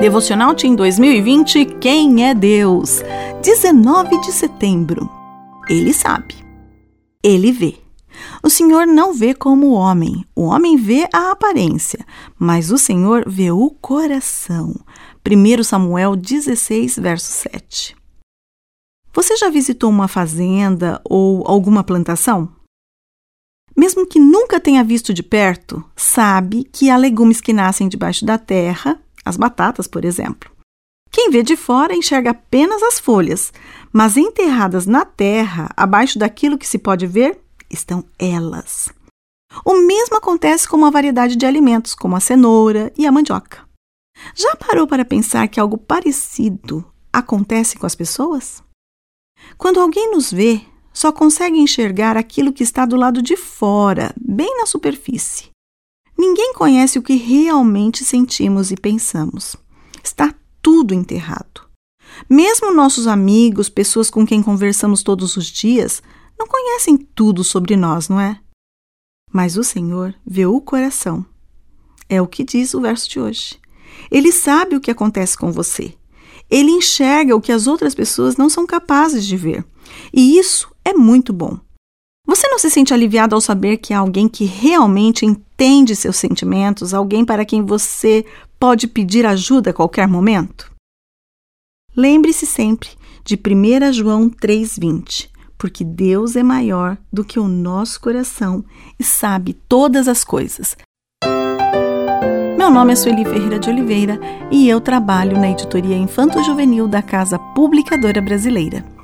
Devocional Team 2020 Quem é Deus? 19 de setembro. Ele sabe. Ele vê. O Senhor não vê como o homem. O homem vê a aparência, mas o Senhor vê o coração. 1 Samuel 16, verso 7. Você já visitou uma fazenda ou alguma plantação? Mesmo que nunca tenha visto de perto, sabe que há legumes que nascem debaixo da terra, as batatas, por exemplo. Quem vê de fora enxerga apenas as folhas, mas enterradas na terra, abaixo daquilo que se pode ver, estão elas. O mesmo acontece com uma variedade de alimentos, como a cenoura e a mandioca. Já parou para pensar que algo parecido acontece com as pessoas? Quando alguém nos vê, só consegue enxergar aquilo que está do lado de fora, bem na superfície. Ninguém conhece o que realmente sentimos e pensamos. Está tudo enterrado. Mesmo nossos amigos, pessoas com quem conversamos todos os dias, não conhecem tudo sobre nós, não é? Mas o Senhor vê o coração. É o que diz o verso de hoje. Ele sabe o que acontece com você. Ele enxerga o que as outras pessoas não são capazes de ver. E isso é muito bom. Você não se sente aliviado ao saber que há alguém que realmente entende seus sentimentos, alguém para quem você pode pedir ajuda a qualquer momento? Lembre-se sempre de 1 João 3,20 porque Deus é maior do que o nosso coração e sabe todas as coisas. Meu nome é Sueli Ferreira de Oliveira e eu trabalho na editoria Infanto Juvenil da Casa Publicadora Brasileira.